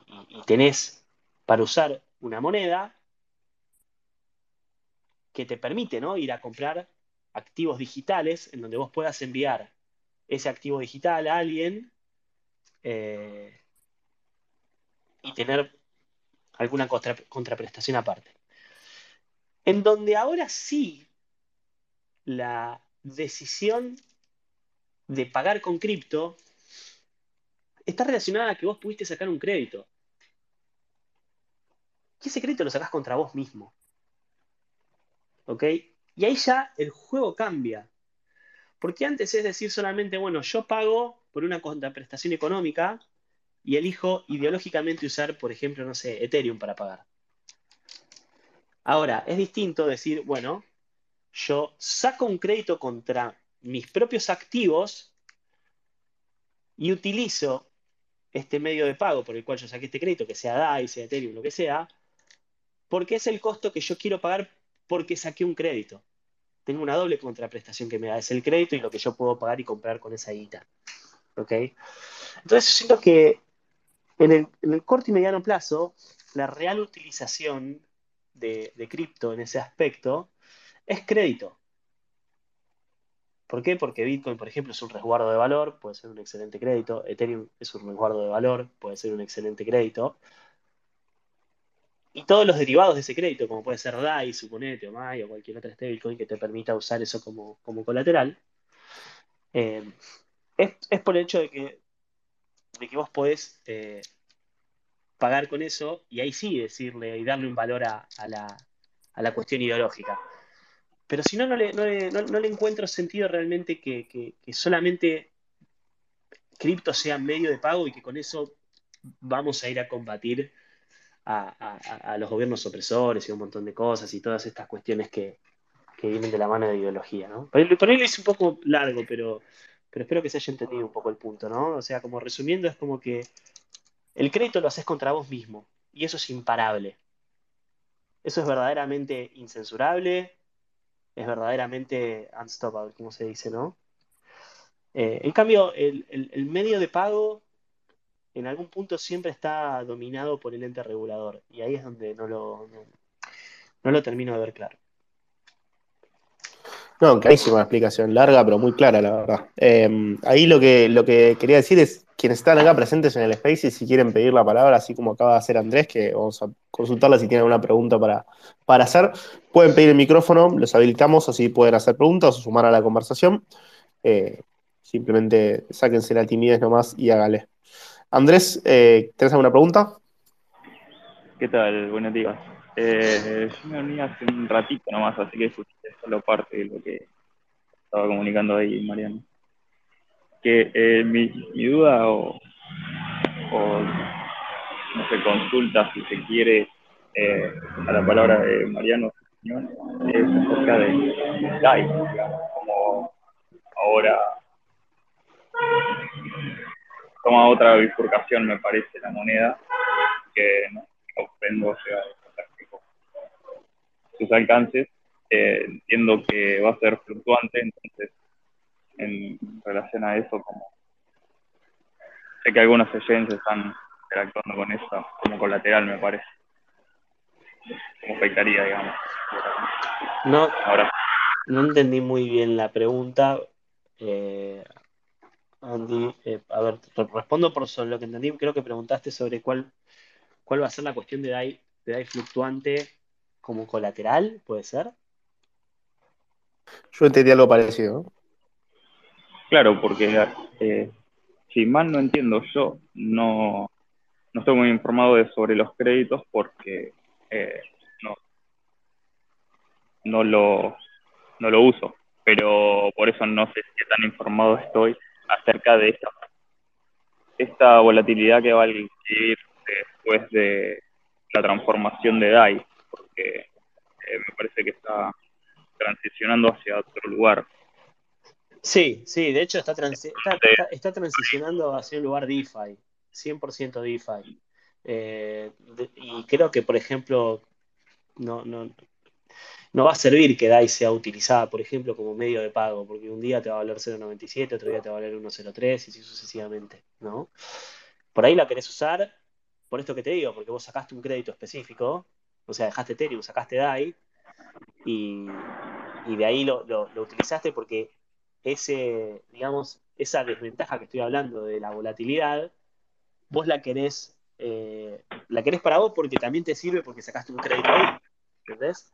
tenés para usar una moneda que te permite ¿no? ir a comprar activos digitales en donde vos puedas enviar ese activo digital a alguien eh, y tener alguna contraprestación aparte. En donde ahora sí la decisión de pagar con cripto está relacionada a que vos pudiste sacar un crédito. Y ese crédito lo sacás contra vos mismo. ¿Ok? Y ahí ya el juego cambia. Porque antes es decir solamente, bueno, yo pago por una contraprestación económica y elijo ideológicamente usar, por ejemplo, no sé, Ethereum para pagar. Ahora, es distinto decir, bueno, yo saco un crédito contra mis propios activos y utilizo este medio de pago por el cual yo saqué este crédito, que sea DAI, sea Ethereum, lo que sea, porque es el costo que yo quiero pagar porque saqué un crédito. Tengo una doble contraprestación que me da, es el crédito y lo que yo puedo pagar y comprar con esa guita. ¿Ok? Entonces siento que en el, corto y mediano plazo, la real utilización de, cripto en ese aspecto es crédito. ¿Por qué? Porque Bitcoin, por ejemplo, es un resguardo de valor, puede ser un excelente crédito. Ethereum es un resguardo de valor, puede ser un excelente crédito. Y todos los derivados de ese crédito, como puede ser DAI, suponete, o MAI, o cualquier otra stablecoin que te permita usar eso como, colateral, eh, es, por el hecho de que, de que vos podés eh, pagar con eso y ahí sí decirle y darle un valor a, la, cuestión ideológica. Pero si no, no le, no le, encuentro sentido realmente que, solamente cripto sea medio de pago y que con eso vamos a ir a combatir a, los gobiernos opresores y un montón de cosas y todas estas cuestiones que, vienen de la mano de ideología, ¿no? Por ahí, lo hice un poco largo, pero, pero espero que se haya entendido un poco el punto, ¿no? O sea, como resumiendo, es como que el crédito lo haces contra vos mismo y eso es imparable. Eso es verdaderamente incensurable, es verdaderamente unstoppable, como se dice, ¿no? Eh, en cambio, el, medio de pago en algún punto siempre está dominado por el ente regulador y ahí es donde no lo, no lo termino de ver claro. No, clarísima explicación, larga pero muy clara, la verdad. Em, ahí lo que, lo que quería decir es, quienes están acá presentes en el Space, y si quieren pedir la palabra, así como acaba de hacer Andrés, que vamos a consultarla si tienen alguna pregunta para, para hacer, pueden pedir el micrófono, los habilitamos, así pueden hacer preguntas o sumar a la conversación. Eh, simplemente sáquense la timidez nomás y hágale. Andrés, eh, ¿tenés alguna pregunta? ¿Qué tal? Buenos días. Eh, yo me uní hace un ratito nomás, así que escuché solo parte de lo que estaba comunicando ahí Mariano. Que eh, mi, duda o, no sé, consulta si se quiere eh, a la palabra de Mariano es acerca de DAI, como ahora toma otra bifurcación, me parece, la moneda, que no comprendo, o sea, sus alcances. Eh, entiendo que va a ser fluctuante, entonces en relación a eso, como sé que algunos agentes están interactuando con eso como colateral, me parece. Como afectaría, digamos. No, Ahora. no entendí muy bien la pregunta. Eh, Andy, eh, a ver, respondo por lo que entendí. Creo que preguntaste sobre cuál, cuál va a ser la cuestión de DAI, de DAI fluctuante como colateral, ¿puede ser? Yo entendí algo parecido. Claro, porque eh, si mal no entiendo, yo no, no estoy muy informado de sobre los créditos porque eh, no, no, lo, no lo uso, pero por eso no sé qué tan informado estoy acerca de esta, esta volatilidad que va a existir después de la transformación de DAI porque eh, me parece que está transicionando hacia otro lugar. Sí, sí, de hecho está, está, transicionando hacia un lugar DeFi, 100% DeFi. Eh, y creo que, por ejemplo, no, no, no va a servir que DAI sea utilizada, por ejemplo, como medio de pago, porque un día te va a valer 0.97, otro día te va a valer 1.03 y así sucesivamente, ¿no? Por ahí la querés usar, por esto que te digo, porque vos sacaste un crédito específico o sea, dejaste Ethereum, sacaste DAI y, de ahí lo, utilizaste porque ese, digamos, esa desventaja que estoy hablando de la volatilidad, vos la querés, eh, la querés para vos porque también te sirve porque sacaste un crédito ahí, ¿entendés?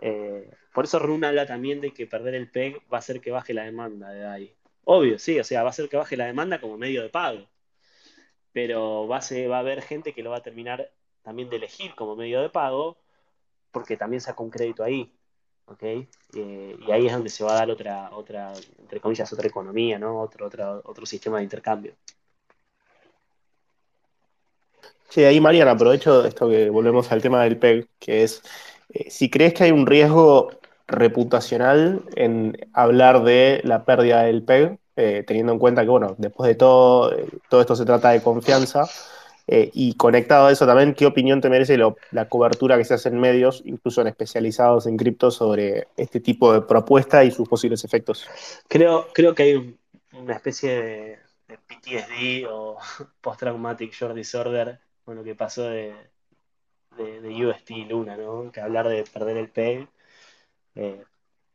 Eh, por eso Runa habla también de que perder el PEG va a hacer que baje la demanda de DAI. Obvio, sí, o sea, va a hacer que baje la demanda como medio de pago. Pero va a, va a haber gente que lo va a terminar también de elegir como medio de pago, porque también saca un crédito ahí. ¿ok? Eh, y ahí es donde se va a dar otra, otra, entre comillas, otra economía, ¿no? Otro, otro, otro sistema de intercambio. Sí, ahí Mariana, aprovecho esto que volvemos al tema del PEG, que es, eh, si crees que hay un riesgo reputacional en hablar de la pérdida del PEG, eh, teniendo en cuenta que, bueno, después de todo, todo esto se trata de confianza, eh, y conectado a eso también, ¿qué opinión te merece la cobertura que se hace en medios, incluso en especializados en cripto, sobre este tipo de propuesta y sus posibles efectos? Creo, creo que hay una especie de, PTSD o [laughs] Post-Traumatic Short Disorder con lo que pasó de, de, UST Luna, ¿no? Que hablar de perder el PEG, eh,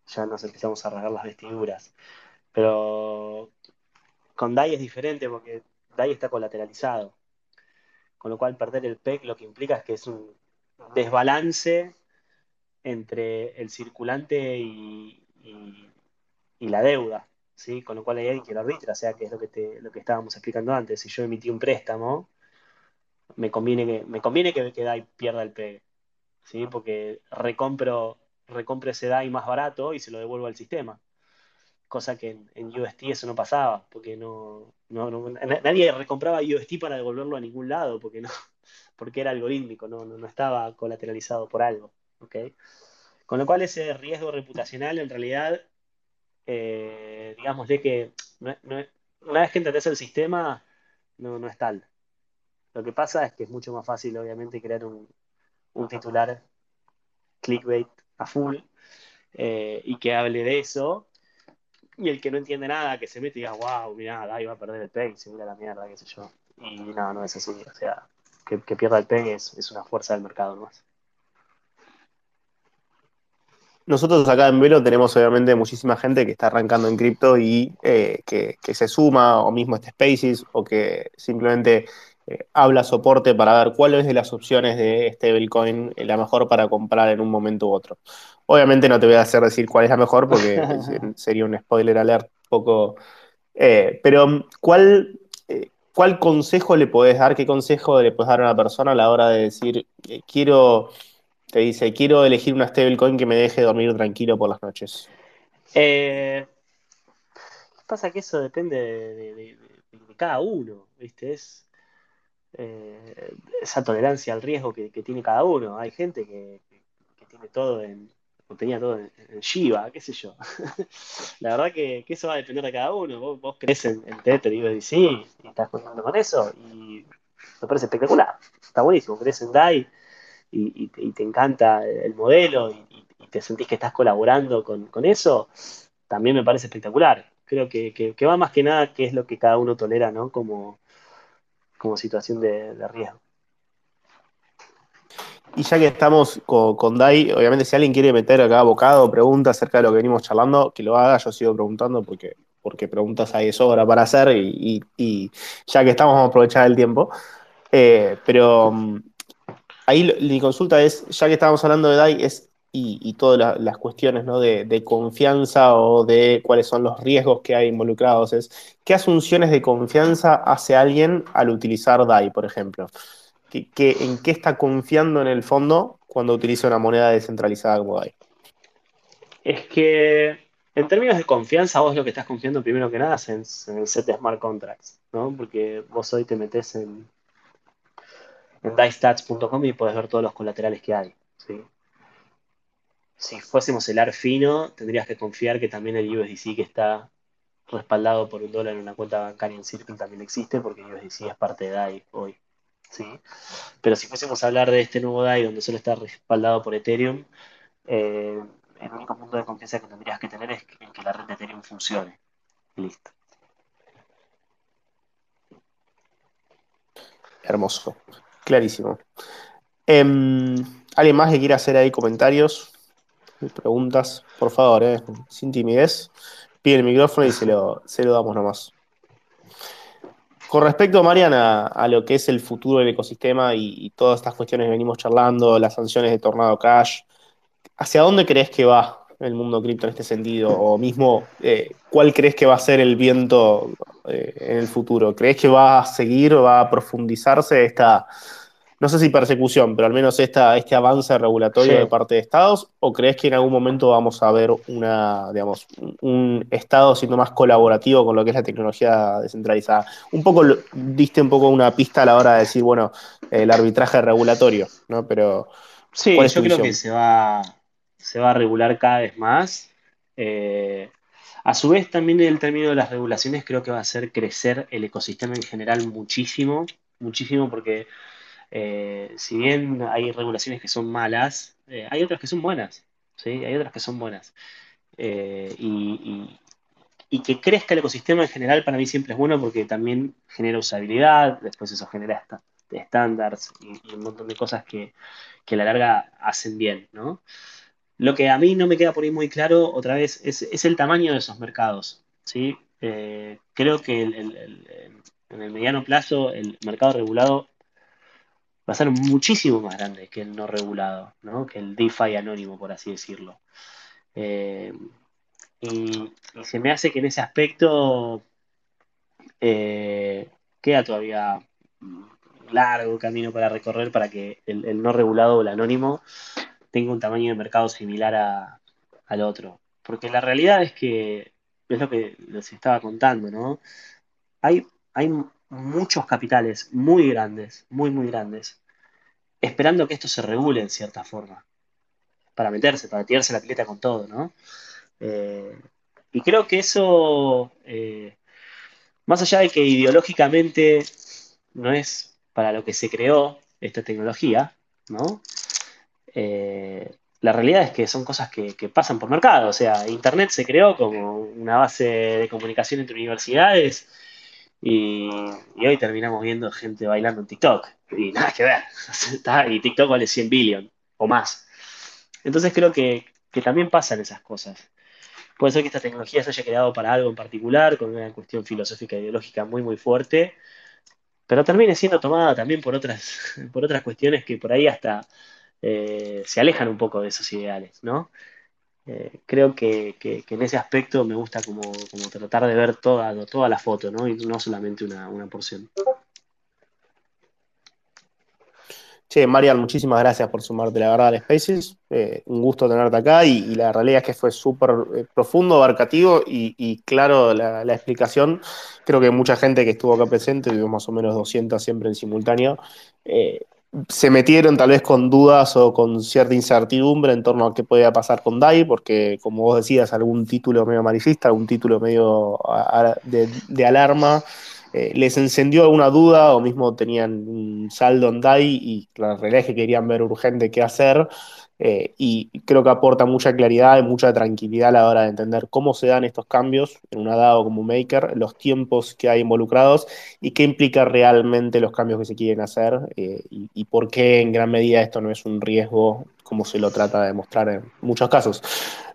ya nos empezamos a rasgar las vestiduras. Pero con DAI es diferente porque DAI está colateralizado con lo cual perder el PEC lo que implica es que es un desbalance entre el circulante y, la deuda, ¿sí? con lo cual hay alguien que lo arbitra, o sea, que es lo que, lo que estábamos explicando antes, si yo emití un préstamo, me conviene que, me conviene que, que DAI pierda el pegue, ¿sí? Porque recompro, recompro ese DAI más barato y se lo devuelvo al sistema. Cosa que en, en UST eso no pasaba, porque no, no, no- nadie recompraba UST para devolverlo a ningún lado, porque no, [laughs] porque era algorítmico, no, no, no estaba colateralizado por algo, ¿ok? Con lo cual ese riesgo reputacional en realidad, eh, digamos de que no- no- una vez que entendés el sistema, no, no es tal. Lo que pasa es que es mucho más fácil, obviamente, crear un, un titular clickbait a full eh, y que hable de eso. Y el que no entiende nada, que se mete y diga, wow, mirá, Dai va a perder el PEG, se mira la mierda, qué sé yo. Y no, no es así. O sea, que, que pierda el PEG es, es una fuerza del mercado nomás. Nosotros acá en Velo tenemos obviamente muchísima gente que está arrancando en cripto y eh, que, que se suma, o mismo este Spaces, o que simplemente eh, habla soporte para ver cuál es de las opciones de stablecoin la mejor para comprar en un momento u otro. Obviamente no te voy a hacer decir cuál es la mejor porque [laughs] sería un spoiler alert poco. eh, pero, ¿cuál, eh, ¿cuál consejo le podés dar? ¿Qué consejo le podés dar a una persona a la hora de decir, eh, quiero te dice, quiero elegir una stablecoin que me deje dormir tranquilo por las noches. Pasa que eso depende de, de- de- de cada uno, ¿viste? Es eh, esa tolerancia al riesgo que, tiene cada uno. Hay gente que, tiene todo en, o tenía todo en, en Shiba, qué sé yo. [laughs] La verdad que, que eso va a depender de cada uno. Vos, vos crees en, en Tether y USDC y estás contando con eso y me parece espectacular. Está buenísimo. Crees en DAI y, te, encanta el modelo y, te sentís que estás colaborando con, eso, también me parece espectacular. Creo que va más que nada que es lo que cada uno tolera, ¿no? Como, como situación de, riesgo. Y ya que estamos con, con Dai, obviamente si alguien quiere meter acá bocado pregunta acerca de lo que venimos charlando, que lo haga, yo sigo preguntando porque, porque preguntas hay sobra para hacer y, y- ya que estamos vamos a aprovechar el tiempo. Eh, pero mm, ahí mi consulta es, ya que estábamos hablando de DAI, es, y, todas la- las cuestiones ¿no? de, confianza o de cuáles son los riesgos que hay involucrados, es ¿qué asunciones de confianza hace alguien al utilizar DAI, por ejemplo? ¿Qué, en qué está confiando en el fondo cuando utiliza una moneda descentralizada como DAI? Es que en términos de confianza, vos lo que estás confiando primero que nada es en, en el set de smart contracts, ¿no? Porque vos hoy te metes en, en daistats.com y podés ver todos los colaterales que hay, ¿sí? Si fuésemos el AR fino, tendrías que confiar que también el USDC que está respaldado por un dólar en una cuenta bancaria en Circle también existe, porque USDC es parte de DAI hoy, ¿sí? Pero si fuésemos a hablar de este nuevo DAI donde solo está respaldado por Ethereum, eh, el único punto de confianza que tendrías que tener es en que la red de Ethereum funcione. Listo. Hermoso, clarísimo. Em, ¿Alguien más que quiera hacer ahí comentarios? Preguntas, por favor, eh, sin timidez. Pide el micrófono y se lo, se lo damos nomás. Con respecto, Mariana, a lo que es el futuro del ecosistema y, todas estas cuestiones que venimos charlando, las sanciones de Tornado Cash, ¿hacia dónde crees que va el mundo cripto en este sentido? O mismo, eh, ¿cuál crees que va a ser el viento eh, en el futuro? ¿Crees que va a seguir, va a profundizarse esta, no sé si persecución, pero al menos esta, este avance regulatorio Sí. de parte de estados? ¿O crees que en algún momento vamos a ver una, digamos, un, estado siendo más colaborativo con lo que es la tecnología descentralizada? Un poco, diste un poco una pista a la hora de decir, bueno, el arbitraje regulatorio, ¿no? Pero Sí, ¿Cuál es yo creo visión? que se va, se va a regular cada vez más. Eh, a su vez, también el término de las regulaciones creo que va a hacer crecer el ecosistema en general muchísimo, muchísimo, porque eh, si bien hay regulaciones que son malas, eh, hay otras que son buenas, ¿sí? Hay otras que son buenas. Eh, y, y- y que crezca el ecosistema en general para mí siempre es bueno porque también genera usabilidad, después eso genera estándares y, un montón de cosas que, que a la larga hacen bien, ¿no? Lo que a mí no me queda por ahí muy claro, otra vez, es, es el tamaño de esos mercados, ¿sí? Eh, creo que en el mediano plazo el mercado regulado va a muchísimo más grande que el no regulado, ¿no? Que el DeFi anónimo, por así decirlo. Eh, y, se me hace que en ese aspecto eh, queda todavía largo camino para recorrer para que el, no regulado o el anónimo tenga un tamaño de mercado similar al otro. Porque la realidad es que, es lo que les estaba contando, ¿no? Hay, hay muchos capitales muy grandes, muy, muy grandes, esperando que esto se regule en cierta forma, para meterse, para tirarse la pileta con todo, ¿no? Eh, y creo que eso, eh, más allá de que ideológicamente no es para lo que se creó esta tecnología, ¿no? Eh, la realidad es que son cosas que, pasan por mercado. O sea, Internet se creó como una base de comunicación entre universidades y, hoy terminamos viendo gente bailando en TikTok. Y nada que ver. [laughs] y TikTok vale 100 billion o más. Entonces creo que, que también pasan esas cosas. Puede ser que esta tecnología se haya creado para algo en particular, con una cuestión filosófica e ideológica muy, muy fuerte, pero termine siendo tomada también por otras, [laughs] por otras cuestiones que por ahí hasta eh, se alejan un poco de esos ideales, ¿no? Eh, creo que, en ese aspecto me gusta como, tratar de ver toda, toda la foto, ¿no? Y no solamente una, una porción. Che, Marian, muchísimas gracias por sumarte, la verdad, al Spaces. Eh, un gusto tenerte acá y, la realidad es que fue súper eh, profundo, abarcativo y, claro la, explicación. Creo que mucha gente que estuvo acá presente, tuvimos más o menos 200 siempre en simultáneo, eh, se metieron tal vez con dudas o con cierta incertidumbre en torno a qué podía pasar con DAI, porque como vos decías, algún título medio amarillista, algún título medio de alarma eh, les encendió alguna duda o mismo tenían un saldo en DAI y la realidad es que querían ver urgente qué hacer. Eh, y creo que aporta mucha claridad y mucha tranquilidad a la hora de entender cómo se dan estos cambios en una DAO como Maker, los tiempos que hay involucrados y qué implica realmente los cambios que se quieren hacer eh, y, y, por qué en gran medida esto no es un riesgo como se lo trata de mostrar en muchos casos.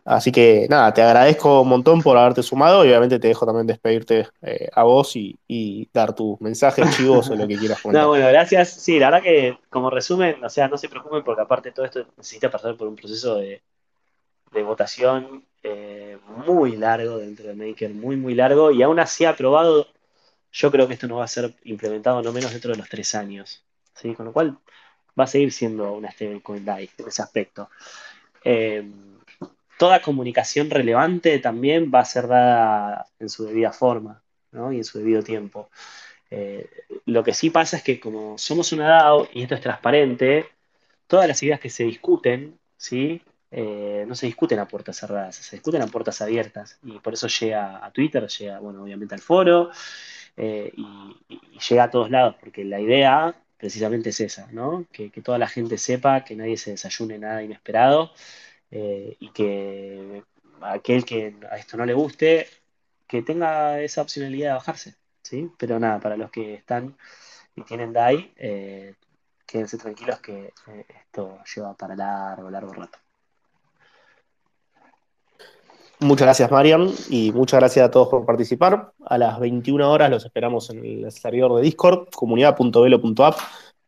Así que nada, te agradezco un montón por haberte sumado y obviamente te dejo también despedirte eh, a vos y, dar tu mensaje, [laughs] chivos o lo que quieras comentar. No, bueno, gracias. Sí, la verdad que como resumen, o sea, no se preocupen porque aparte todo esto necesita pasar por un proceso de, votación eh, muy largo dentro de Maker, muy, muy largo y aún así aprobado. Yo creo que esto no va a ser implementado no menos dentro de los tres años. ¿sí? Con lo cual va a seguir siendo una stablecoin DAI en ese aspecto. Eh, toda comunicación relevante también va a ser dada en su debida forma y en su debido tiempo. Eh, lo que sí pasa es que como somos una DAO y esto es transparente, todas las ideas que se discuten, ¿sí? Eh, no se discuten a puertas cerradas, se discuten a puertas abiertas y por eso llega a Twitter, llega, bueno, obviamente al foro y, llega a todos lados, porque la idea precisamente es esa, ¿no? Que, que toda la gente sepa, que nadie se desayune nada inesperado eh, y que aquel que a esto no le guste, que tenga esa opcionalidad de bajarse, ¿sí? Pero nada, para los que están y tienen DAI, eh, quédense tranquilos que eh, esto lleva para largo, largo rato. Muchas gracias, Marian, y muchas gracias a todos por participar. A las 21 horas los esperamos en el servidor de Discord, comunidad.velo.app,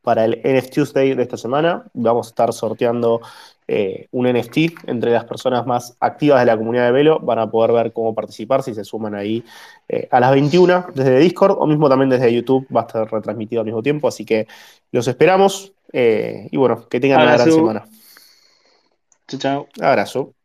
para el NFT Tuesday de esta semana. Vamos a estar sorteando eh, un NFT entre las personas más activas de la comunidad de Velo. Van a poder ver cómo participar si se suman ahí eh, a las 21 desde Discord o mismo también desde YouTube. Va a estar retransmitido al mismo tiempo. Así que los esperamos. Eh, y bueno, que tengan una gran semana. Chao, chao. Abrazo.